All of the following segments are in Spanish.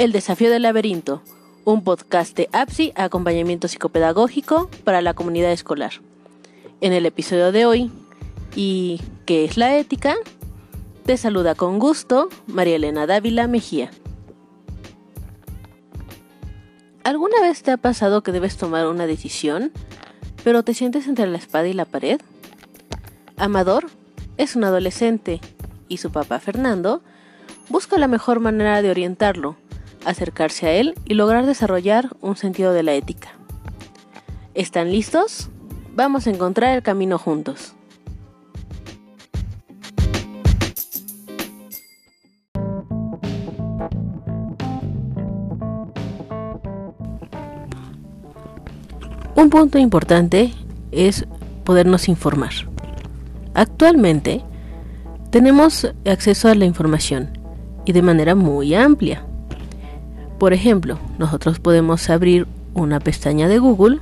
El desafío del laberinto, un podcast de APSI, acompañamiento psicopedagógico para la comunidad escolar. En el episodio de hoy, ¿y qué es la ética? Te saluda con gusto María Elena Dávila Mejía. ¿Alguna vez te ha pasado que debes tomar una decisión, pero te sientes entre la espada y la pared? Amador es un adolescente y su papá Fernando busca la mejor manera de orientarlo, acercarse a él y lograr desarrollar un sentido de la ética. ¿Están listos? Vamos a encontrar el camino juntos. Un punto importante es podernos informar. Actualmente tenemos acceso a la información y de manera muy amplia. Por ejemplo, nosotros podemos abrir una pestaña de Google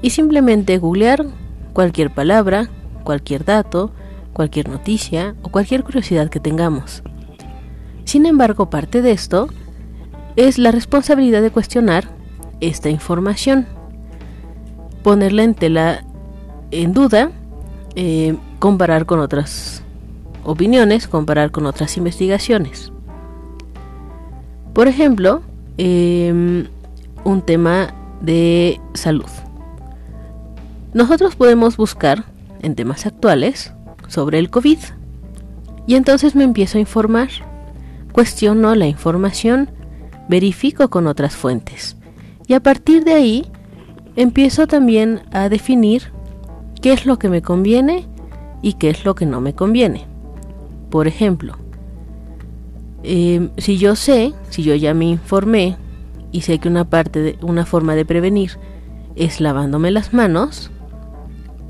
y simplemente googlear cualquier palabra, cualquier dato, cualquier noticia o cualquier curiosidad que tengamos. Sin embargo, parte de esto es la responsabilidad de cuestionar esta información ponerla en tela en duda, eh, comparar con otras opiniones, comparar con otras investigaciones. Por ejemplo, em, un tema de salud. Nosotros podemos buscar en temas actuales sobre el COVID y entonces me empiezo a informar, cuestiono la información, verifico con otras fuentes y a partir de ahí empiezo también a definir qué es lo que me conviene y qué es lo que no me conviene. Por ejemplo, em, si yo sé, si yo ya me informé y sé que una parte de una forma de prevenir es lavándome las manos,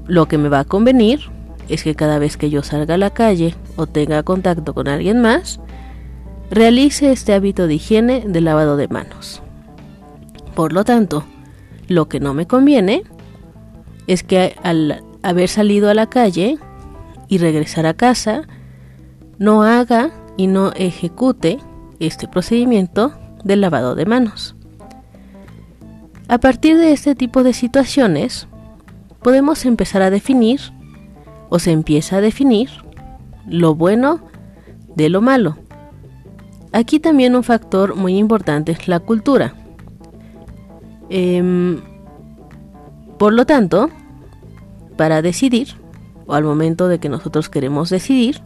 lo que me va a convenir es que cada vez que yo salga a la calle o tenga contacto con alguien más, realice este hábito de higiene de lavado de manos. Por lo tanto, lo que no me conviene es que al haber salido a la calle y regresar a casa, no haga y no ejecute este procedimiento del lavado de manos. A partir de este tipo de situaciones, podemos empezar a definir, o se empieza a definir, lo bueno de lo malo. Aquí también un factor muy importante es la cultura. Em, por lo tanto, para decidir, o al momento de que nosotros queremos decidir,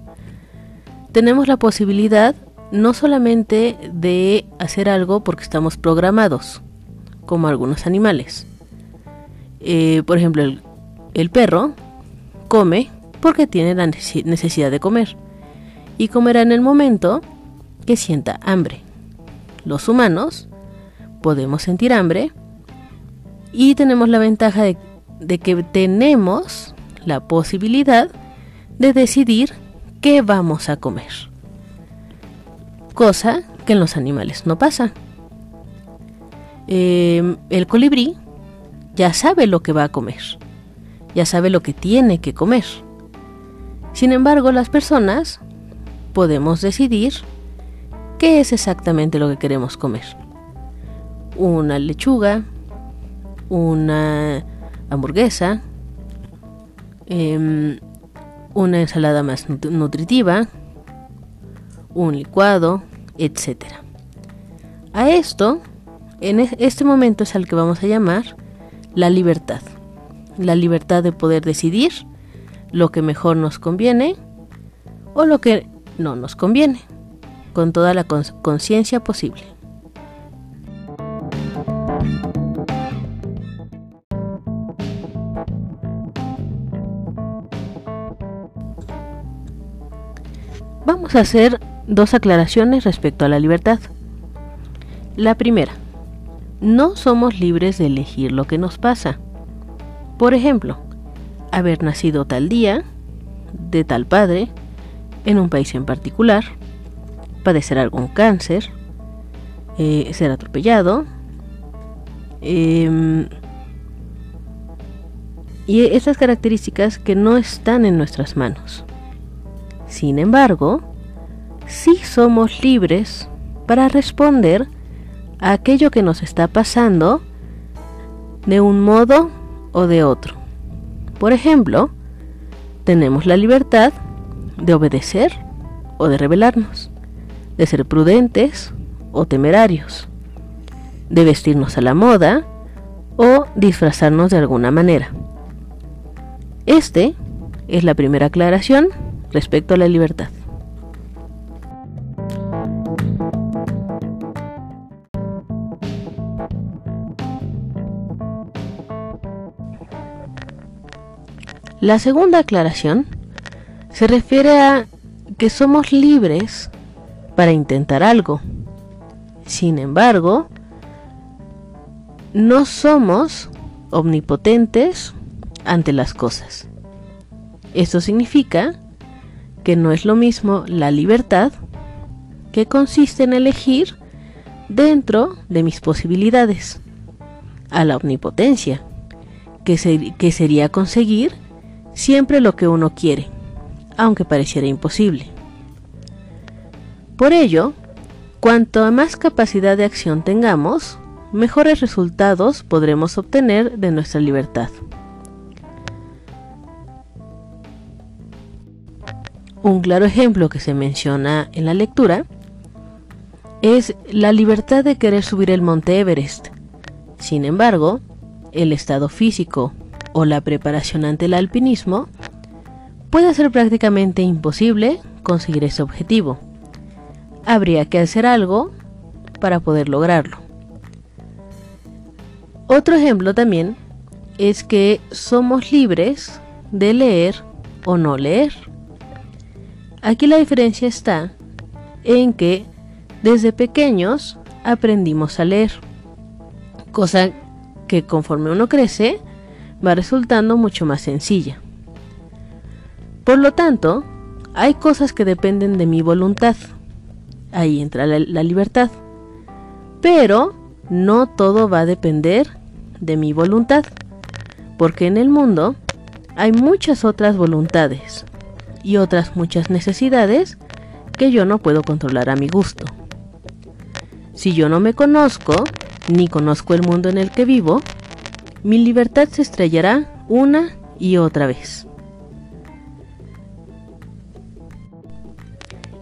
tenemos la posibilidad no solamente de hacer algo porque estamos programados, como algunos animales. Eh, por ejemplo, el perro come porque tiene la necesidad de comer y comerá en el momento que sienta hambre. Los humanos podemos sentir hambre y tenemos la ventaja de, que tenemos la posibilidad de decidir qué vamos a comer. Cosa que en los animales no pasa. Em, el colibrí ya sabe lo que va a comer, ya sabe lo que tiene que comer. Sin embargo, las personas podemos decidir qué es exactamente lo que queremos comer. Una lechuga, una hamburguesa, em, una ensalada más nutritiva, un licuado, etc. A esto, en este momento es al que vamos a llamar la libertad. La libertad de poder decidir lo que mejor nos conviene o lo que no nos conviene, con toda la conciencia posible. Vamos a hacer dos aclaraciones respecto a la libertad. La primera, no somos libres de elegir lo que nos pasa. Por ejemplo, haber nacido tal día, de tal padre, en un país en particular, padecer algún cáncer, eh, ser atropellado, em, y esas características que no están en nuestras manos. Sin embargo, sí somos libres para responder a aquello que nos está pasando de un modo o de otro. Por ejemplo, tenemos la libertad de obedecer o de rebelarnos, de ser prudentes o temerarios, de vestirnos a la moda o disfrazarnos de alguna manera. Este es la primera aclaración respecto a la libertad. La segunda aclaración se refiere a que somos libres para intentar algo. Sin embargo, no somos omnipotentes ante las cosas. Esto significa que no es lo mismo la libertad, que consiste en elegir dentro de mis posibilidades, a la omnipotencia, que, que sería conseguir siempre lo que uno quiere, aunque pareciera imposible. Por ello, cuanto más capacidad de acción tengamos, mejores resultados podremos obtener de nuestra libertad. Un claro ejemplo que se menciona en la lectura es la libertad de querer subir el monte Everest. Sin embargo, el estado físico o la preparación ante el alpinismo puede ser prácticamente imposible conseguir ese objetivo. Habría que hacer algo para poder lograrlo. Otro ejemplo también es que somos libres de leer o no leer. Aquí la diferencia está en que desde pequeños aprendimos a leer, cosa que conforme uno crece va resultando mucho más sencilla. Por lo tanto, hay cosas que dependen de mi voluntad. Ahí entra la, libertad. Pero no todo va a depender de mi voluntad. Porque en el mundo hay muchas otras voluntades y otras muchas necesidades que yo no puedo controlar a mi gusto. Si yo no me conozco, ni conozco el mundo en el que vivo, mi libertad se estrellará una y otra vez.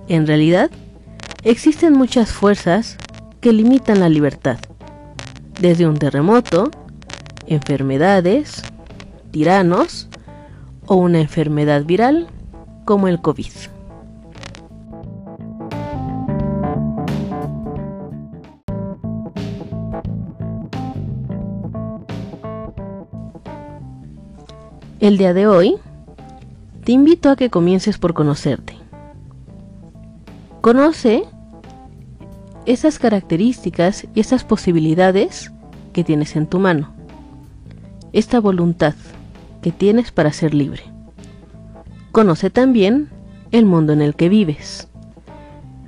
En realidad, existen muchas fuerzas que limitan la libertad, desde un terremoto, enfermedades, tiranos o una enfermedad viral como el COVID. El día de hoy, te invito a que comiences por conocerte Conoce esas características y esas posibilidades que tienes en tu mano. Esta voluntad que tienes para ser libre. Conoce también el mundo en el que vives,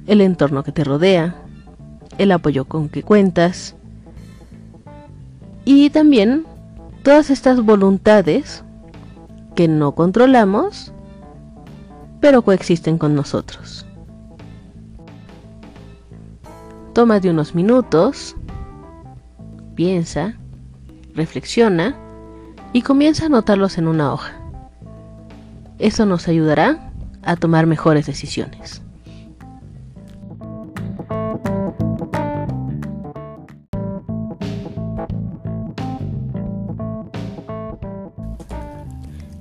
el entorno que te rodea, el apoyo con que cuentas y también todas estas voluntades que no controlamos, pero coexisten con nosotros. de unos minutos, piensa, reflexiona y comienza a anotarlos en una hoja. Eso nos ayudará a tomar mejores decisiones.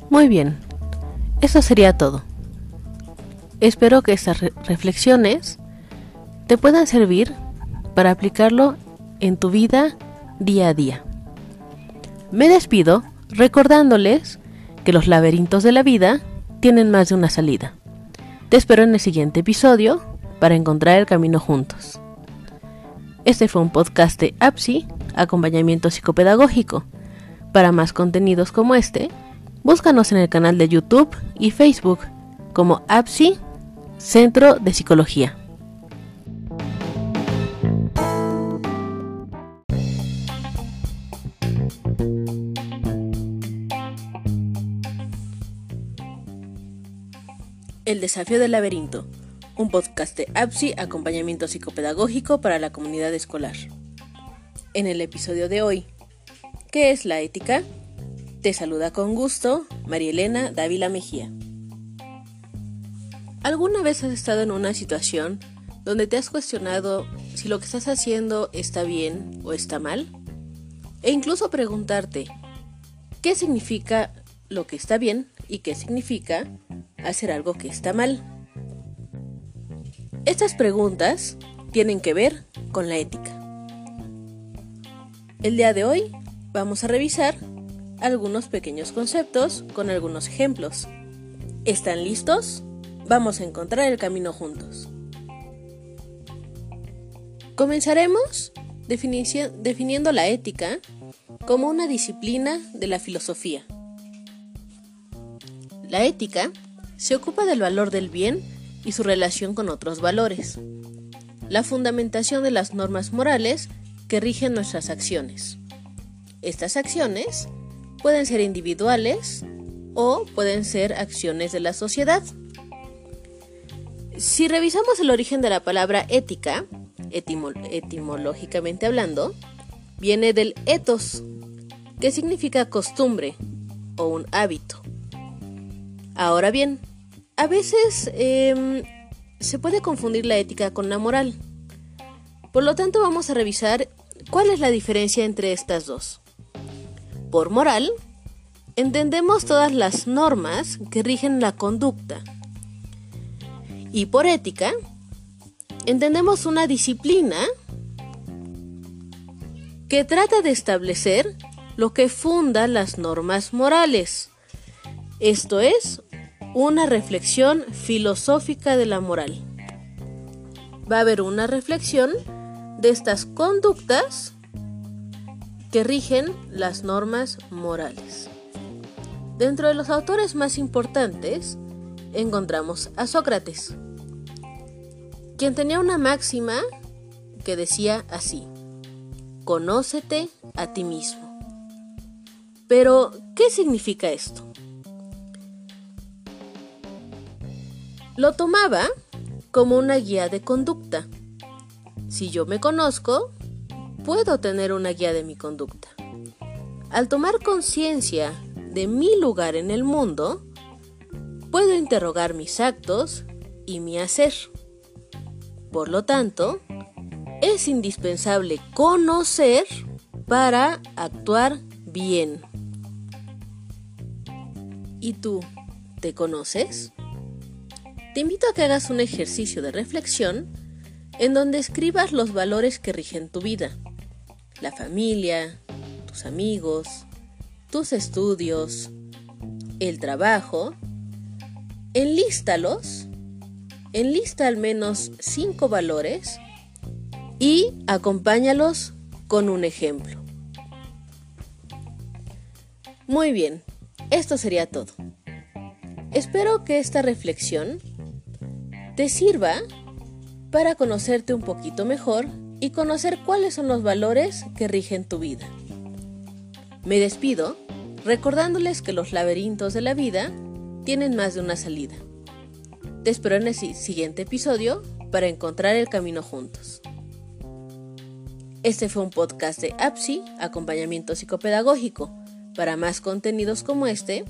Muy bien, eso sería todo. Espero que estas reflexiones te puedan servir para aplicarlo en tu vida día a día. Me despido recordándoles que los laberintos de la vida tienen más de una salida. Te espero en el siguiente episodio para encontrar el camino juntos. Este fue un podcast de APSI, acompañamiento psicopedagógico. Para más contenidos como este, búscanos en el canal de YouTube y Facebook como APSI, Centro de Psicología. Desafío del laberinto, un podcast de APSI, acompañamiento psicopedagógico para la comunidad escolar. En el episodio de hoy, ¿qué es la ética? Te saluda con gusto María Elena Dávila Mejía. ¿Alguna vez has estado en una situación donde te has cuestionado si lo que estás haciendo está bien o está mal? E incluso preguntarte, ¿qué significa lo que está bien y qué significa hacer algo que está mal? Estas preguntas tienen que ver con la ética. El día de hoy vamos a revisar algunos pequeños conceptos con algunos ejemplos. ¿Están listos? Vamos a encontrar el camino juntos. Comenzaremos definiendo la ética como una disciplina de la filosofía. La ética se ocupa del valor del bien y su relación con otros valores, la fundamentación de las normas morales que rigen nuestras acciones. Estas acciones pueden ser individuales o pueden ser acciones de la sociedad. Si revisamos el origen de la palabra ética, etimológicamente hablando, viene del ethos, que significa costumbre o un hábito. Ahora bien, a veces em, se puede confundir la ética con la moral. Por lo tanto, vamos a revisar cuál es la diferencia entre estas dos. Por moral, entendemos todas las normas que rigen la conducta. Y por ética, entendemos una disciplina que trata de establecer lo que funda las normas morales. Esto es, una reflexión filosófica de la moral. Va a haber una reflexión de estas conductas que rigen las normas morales. Dentro de los autores más importantes encontramos a Sócrates, quien tenía una máxima que decía así, conócete a ti mismo. Pero, ¿qué significa esto? Lo tomaba como una guía de conducta. Si yo me conozco, puedo tener una guía de mi conducta. Al tomar conciencia de mi lugar en el mundo, puedo interrogar mis actos y mi hacer. Por lo tanto, es indispensable conocer para actuar bien. ¿Y tú, te conoces? Te invito a que hagas un ejercicio de reflexión en donde escribas los valores que rigen tu vida la familia, tus amigos, tus estudios, el trabajo, enlístalos, enlista al menos cinco valores y acompáñalos con un ejemplo. Muy bien, esto sería todo. Espero que esta reflexión te sirva para conocerte un poquito mejor y conocer cuáles son los valores que rigen tu vida. Me despido recordándoles que los laberintos de la vida tienen más de una salida. Te espero en el siguiente episodio para encontrar el camino juntos. Este fue un podcast de APSI, acompañamiento psicopedagógico. Para más contenidos como este,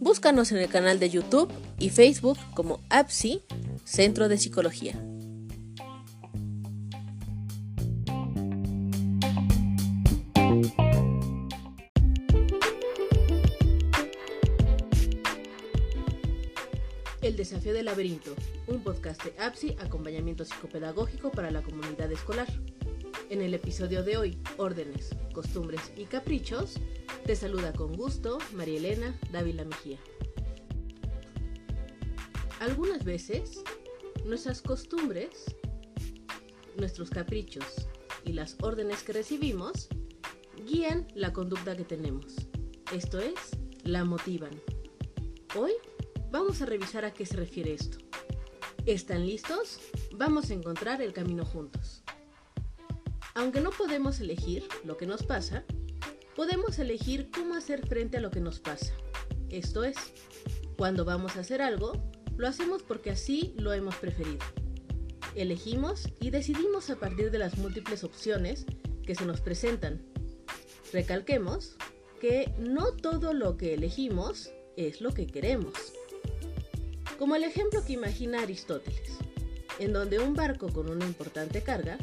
búscanos en el canal de YouTube y Facebook como APSI, Centro de Psicología. El desafío del laberinto, un podcast de APSI, acompañamiento psicopedagógico para la comunidad escolar. En el episodio de hoy, órdenes, costumbres y caprichos, te saluda con gusto María Elena Dávila Mejía. Algunas veces, nuestras costumbres, nuestros caprichos y las órdenes que recibimos guían la conducta que tenemos. Esto es, la motivan. Hoy vamos a revisar a qué se refiere esto. ¿Están listos? Vamos a encontrar el camino juntos. Aunque no podemos elegir lo que nos pasa, podemos elegir cómo hacer frente a lo que nos pasa. Esto es, cuando vamos a hacer algo, lo hacemos porque así lo hemos preferido. Elegimos y decidimos a partir de las múltiples opciones que se nos presentan. Recalquemos que no todo lo que elegimos es lo que queremos. Como el ejemplo que imagina Aristóteles, en donde un barco con una importante carga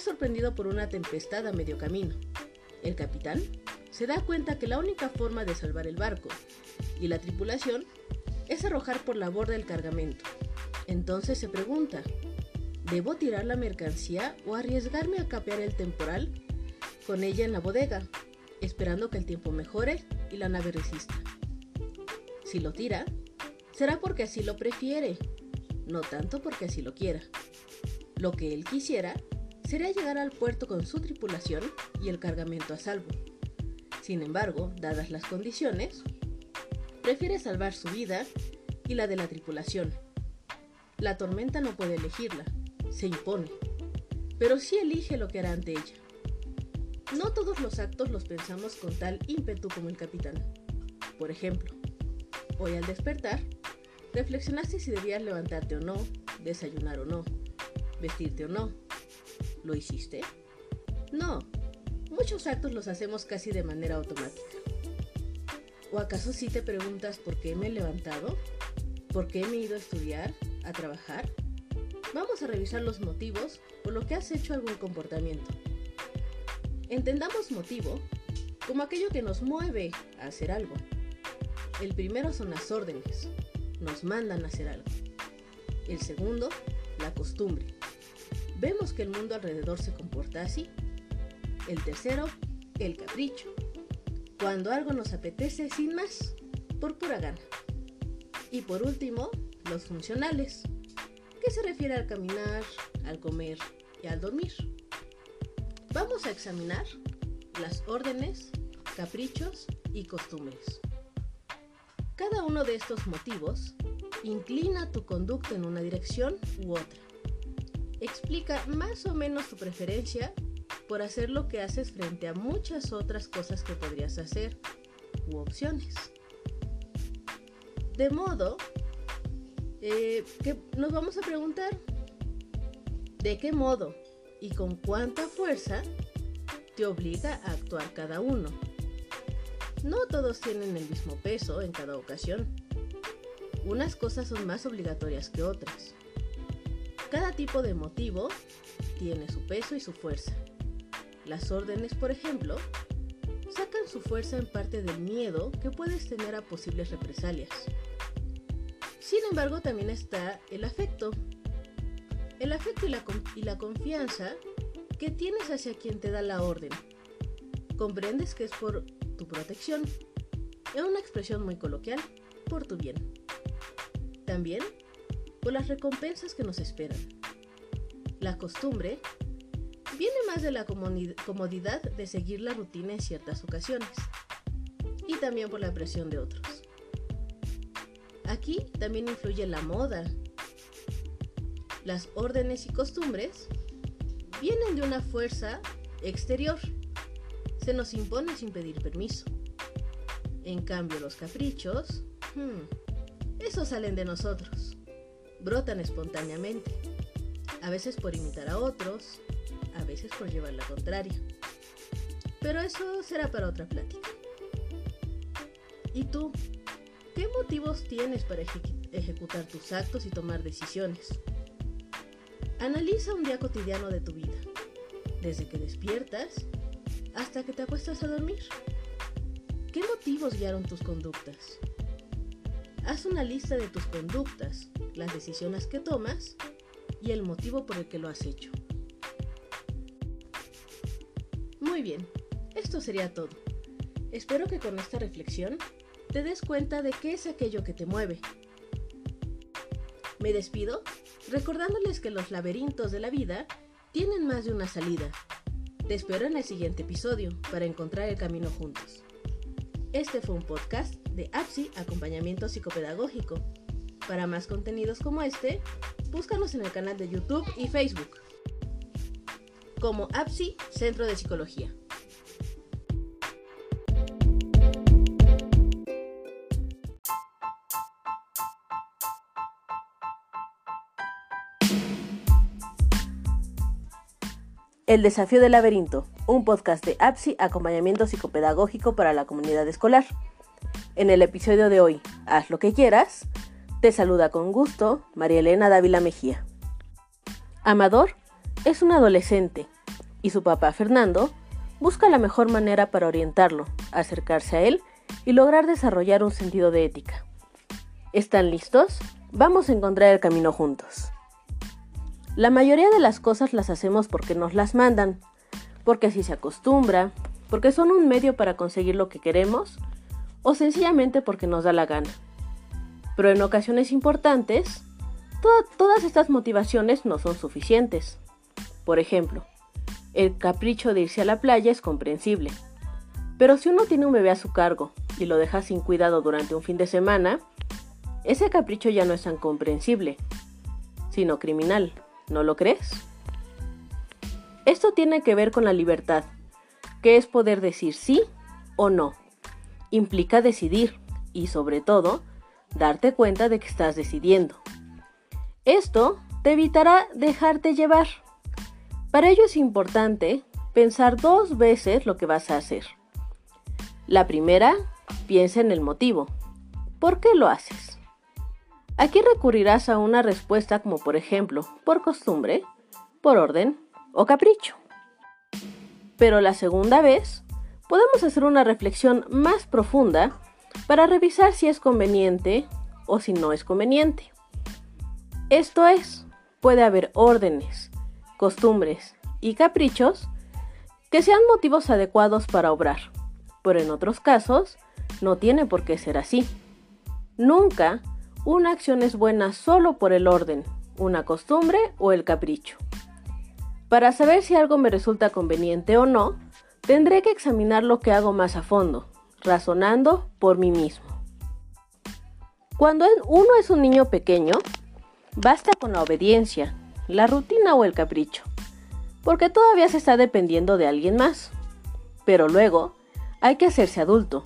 sorprendido por una tempestad a medio camino. El capitán se da cuenta que la única forma de salvar el barco y la tripulación es arrojar por la borda el cargamento. Entonces se pregunta, ¿debo tirar la mercancía o arriesgarme a capear el temporal con ella en la bodega, esperando que el tiempo mejore y la nave resista? Si lo tira, será porque así lo prefiere, no tanto porque así lo quiera. Lo que él quisiera sería llegar al puerto con su tripulación y el cargamento a salvo. Sin embargo, dadas las condiciones, prefiere salvar su vida y la de la tripulación. La tormenta no puede elegirla, se impone, pero sí elige lo que hará ante ella. No todos los actos los pensamos con tal ímpetu como el capitán. Por ejemplo, hoy al despertar, reflexionaste si debías levantarte o no, desayunar o no, vestirte o no, ¿Lo hiciste? No, muchos actos los hacemos casi de manera automática. ¿O acaso sí te preguntas por qué me he levantado? ¿Por qué me he ido a estudiar? ¿A trabajar? Vamos a revisar los motivos por lo que has hecho algún comportamiento. Entendamos motivo como aquello que nos mueve a hacer algo. El primero son las órdenes, nos mandan a hacer algo. El segundo, la costumbre, vemos que el mundo alrededor se comporta así. El tercero, el capricho, cuando algo nos apetece sin más, por pura gana. Y por último, los funcionales, que se refiere al caminar, al comer y al dormir. Vamos a examinar las órdenes, caprichos y costumbres. Cada uno de estos motivos inclina tu conducta en una dirección u otra explica más o menos tu preferencia por hacer lo que haces frente a muchas otras cosas que podrías hacer u opciones. De modo eh, que nos vamos a preguntar de qué modo y con cuánta fuerza te obliga a actuar cada uno. No todos tienen el mismo peso en cada ocasión. Unas cosas son más obligatorias que otras. Cada tipo de motivo tiene su peso y su fuerza. Las órdenes, por ejemplo, sacan su fuerza en parte del miedo que puedes tener a posibles represalias. Sin embargo, también está el afecto. El afecto y la, confianza que tienes hacia quien te da la orden. Comprendes que es por tu protección. Es una expresión muy coloquial, por tu bien. También por las recompensas que nos esperan. La costumbre viene más de la comodidad de seguir la rutina en ciertas ocasiones y también por la presión de otros. Aquí también influye la moda. Las órdenes y costumbres vienen de una fuerza exterior. Se nos impone sin pedir permiso. En cambio, los caprichos, hmm, esos salen de nosotros brotan espontáneamente, a veces por imitar a otros, a veces por llevar la contraria. Pero eso será para otra plática. ¿Y tú? ¿Qué motivos tienes para ejecutar tus actos y tomar decisiones? Analiza un día cotidiano de tu vida, desde que despiertas hasta que te acuestas a dormir. ¿Qué motivos guiaron tus conductas? Haz una lista de tus conductas, las decisiones que tomas y el motivo por el que lo has hecho. Muy bien, esto sería todo. Espero que con esta reflexión te des cuenta de qué es aquello que te mueve. Me despido recordándoles que los laberintos de la vida tienen más de una salida. Te espero en el siguiente episodio para encontrar el camino juntos. Este fue un podcast de APSI Acompañamiento Psicopedagógico. Para más contenidos como este, búscanos en el canal de YouTube y Facebook como APSI Centro de Psicología. El desafío del laberinto, un podcast de APSI, acompañamiento psicopedagógico para la comunidad escolar. En el episodio de hoy, Haz lo que quieras, te saluda con gusto María Elena Dávila Mejía. Amador es un adolescente y su papá Fernando busca la mejor manera para orientarlo, acercarse a él y lograr desarrollar un sentido de ética. ¿Están listos? Vamos a encontrar el camino juntos. La mayoría de las cosas las hacemos porque nos las mandan, porque así se acostumbra, porque son un medio para conseguir lo que queremos o sencillamente porque nos da la gana. Pero en ocasiones importantes, todas estas motivaciones no son suficientes. Por ejemplo, el capricho de irse a la playa es comprensible. Pero si uno tiene un bebé a su cargo y lo deja sin cuidado durante un fin de semana, ese capricho ya no es tan comprensible, sino criminal. ¿No lo crees? Esto tiene que ver con la libertad, que es poder decir sí o no. Implica decidir y sobre todo, darte cuenta de que estás decidiendo. Esto te evitará dejarte llevar. Para ello es importante pensar dos veces lo que vas a hacer. La primera, piensa en el motivo. ¿Por qué lo haces? Aquí recurrirás a una respuesta como por ejemplo, por costumbre, por orden o capricho. Pero la segunda vez, podemos hacer una reflexión más profunda para revisar si es conveniente o si no es conveniente. Esto es, puede haber órdenes, costumbres y caprichos que sean motivos adecuados para obrar, pero en otros casos no tiene por qué ser así. Nunca una acción es buena solo por el orden, una costumbre o el capricho. Para saber si algo me resulta conveniente o no, tendré que examinar lo que hago más a fondo, razonando por mí mismo. Cuando uno es un niño pequeño, basta con la obediencia, la rutina o el capricho, porque todavía se está dependiendo de alguien más. Pero luego hay que hacerse adulto,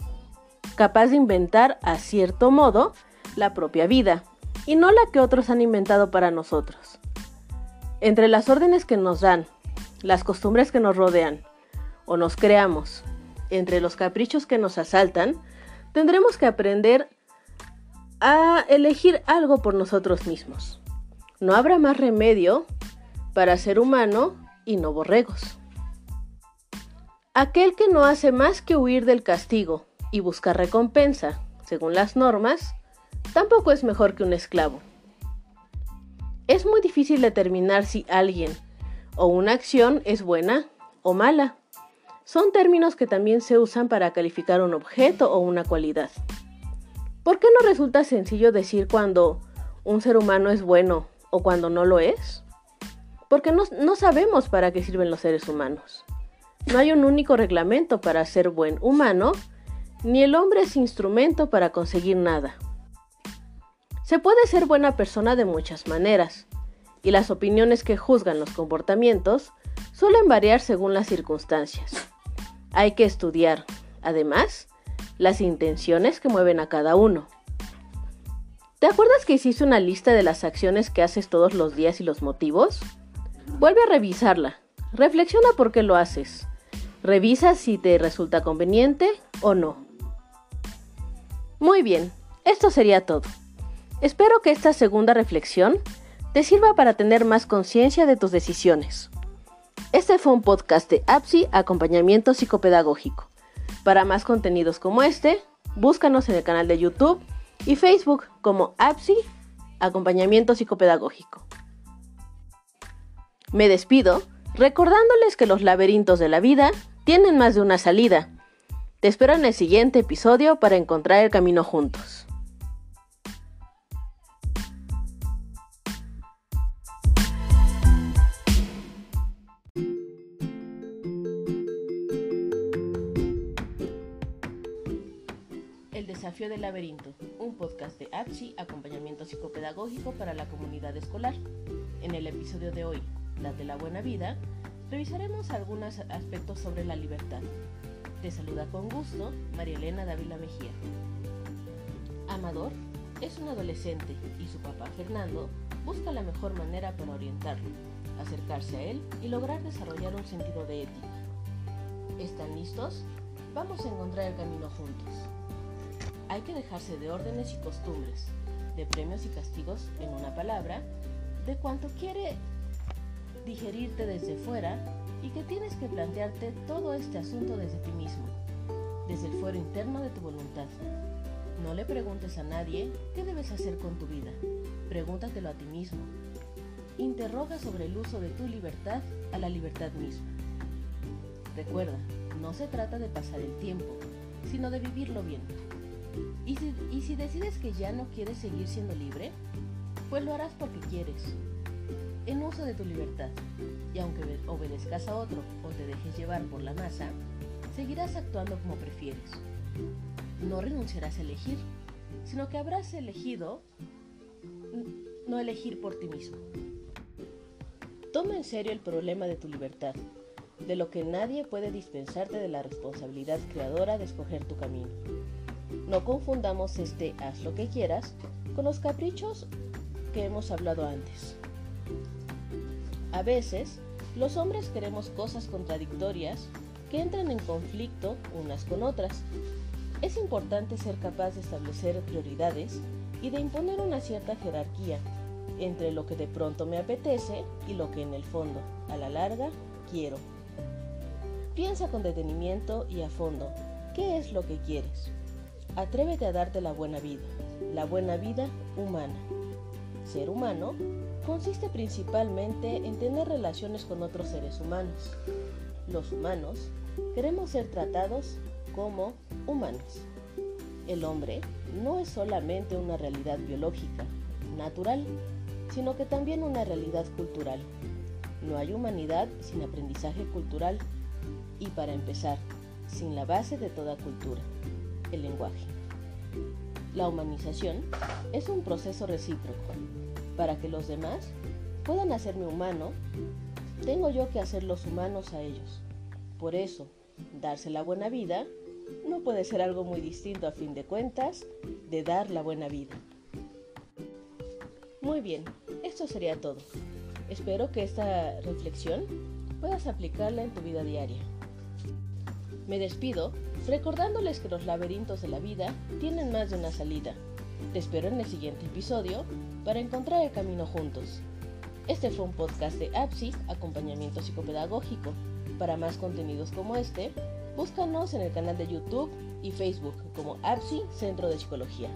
capaz de inventar a cierto modo la propia vida, y no la que otros han inventado para nosotros. Entre las órdenes que nos dan, las costumbres que nos rodean, o nos creamos, entre los caprichos que nos asaltan, tendremos que aprender a elegir algo por nosotros mismos. No habrá más remedio para ser humano y no borregos. Aquel que no hace más que huir del castigo y buscar recompensa, según las normas, tampoco es mejor que un esclavo. Es muy difícil determinar si alguien o una acción es buena o mala. Son términos que también se usan para calificar un objeto o una cualidad. ¿Por qué no resulta sencillo decir cuando un ser humano es bueno o cuando no lo es? Porque no, no, sabemos para qué sirven los seres humanos. No hay un único reglamento para ser buen humano, ni el hombre es instrumento para conseguir nada. Se puede ser buena persona de muchas maneras, y las opiniones que juzgan los comportamientos suelen variar según las circunstancias. Hay que estudiar, además, las intenciones que mueven a cada uno. ¿Te acuerdas que hiciste una lista de las acciones que haces todos los días y los motivos? Vuelve a revisarla. Reflexiona por qué lo haces. Revisa si te resulta conveniente o no. Muy bien, esto sería todo. Espero que esta segunda reflexión te sirva para tener más conciencia de tus decisiones. Este fue un podcast de APSI Acompañamiento Psicopedagógico. Para más contenidos como este, búscanos en el canal de YouTube y Facebook como APSI Acompañamiento Psicopedagógico. Me despido recordándoles que los laberintos de la vida tienen más de una salida. Te espero en el siguiente episodio para encontrar el camino juntos. Desafío del Laberinto, un podcast de APSI, acompañamiento psicopedagógico para la comunidad escolar. En el episodio de hoy, La de la Buena Vida, revisaremos algunos aspectos sobre la libertad. Te saluda con gusto María Elena Dávila Mejía. Amador es un adolescente y su papá Fernando busca la mejor manera para orientarlo, acercarse a él y lograr desarrollar un sentido de ética. ¿Están listos? Vamos a encontrar el camino juntos. Hay que dejarse de órdenes y costumbres, de premios y castigos, en una palabra, de cuanto quiere digerirte desde fuera y que tienes que plantearte todo este asunto desde ti mismo, desde el fuero interno de tu voluntad. No le preguntes a nadie qué debes hacer con tu vida, pregúntatelo a ti mismo. Interroga sobre el uso de tu libertad a la libertad misma. Recuerda, no se trata de pasar el tiempo, sino de vivirlo bien. Y si, decides que ya no quieres seguir siendo libre, pues lo harás porque quieres, en uso de tu libertad. Y aunque obedezcas a otro o te dejes llevar por la masa, seguirás actuando como prefieres. No renunciarás a elegir, sino que habrás elegido no elegir por ti mismo. Toma en serio el problema de tu libertad, de lo que nadie puede dispensarte de la responsabilidad creadora de escoger tu camino. No confundamos este haz lo que quieras con los caprichos que hemos hablado antes. A veces, los hombres queremos cosas contradictorias que entran en conflicto unas con otras. Es importante ser capaz de establecer prioridades y de imponer una cierta jerarquía entre lo que de pronto me apetece y lo que en el fondo, a la larga, quiero. Piensa con detenimiento y a fondo qué es lo que quieres. Atrévete a darte la buena vida, la buena vida humana. Ser humano consiste principalmente en tener relaciones con otros seres humanos. Los humanos queremos ser tratados como humanos. El hombre no es solamente una realidad biológica, natural, sino que también una realidad cultural. No hay humanidad sin aprendizaje cultural y para empezar, sin la base de toda cultura, el lenguaje. La humanización es un proceso recíproco. Para que los demás puedan hacerme humano, tengo yo que hacer los humanos a ellos. Por eso, darse la buena vida no puede ser algo muy distinto a fin de cuentas de dar la buena vida. Muy bien, esto sería todo. Espero que esta reflexión puedas aplicarla en tu vida diaria. Me despido recordándoles que los laberintos de la vida tienen más de una salida. Te espero en el siguiente episodio para encontrar el camino juntos. Este fue un podcast de APSI, acompañamiento psicopedagógico. Para más contenidos como este, búscanos en el canal de YouTube y Facebook como APSI Centro de Psicología.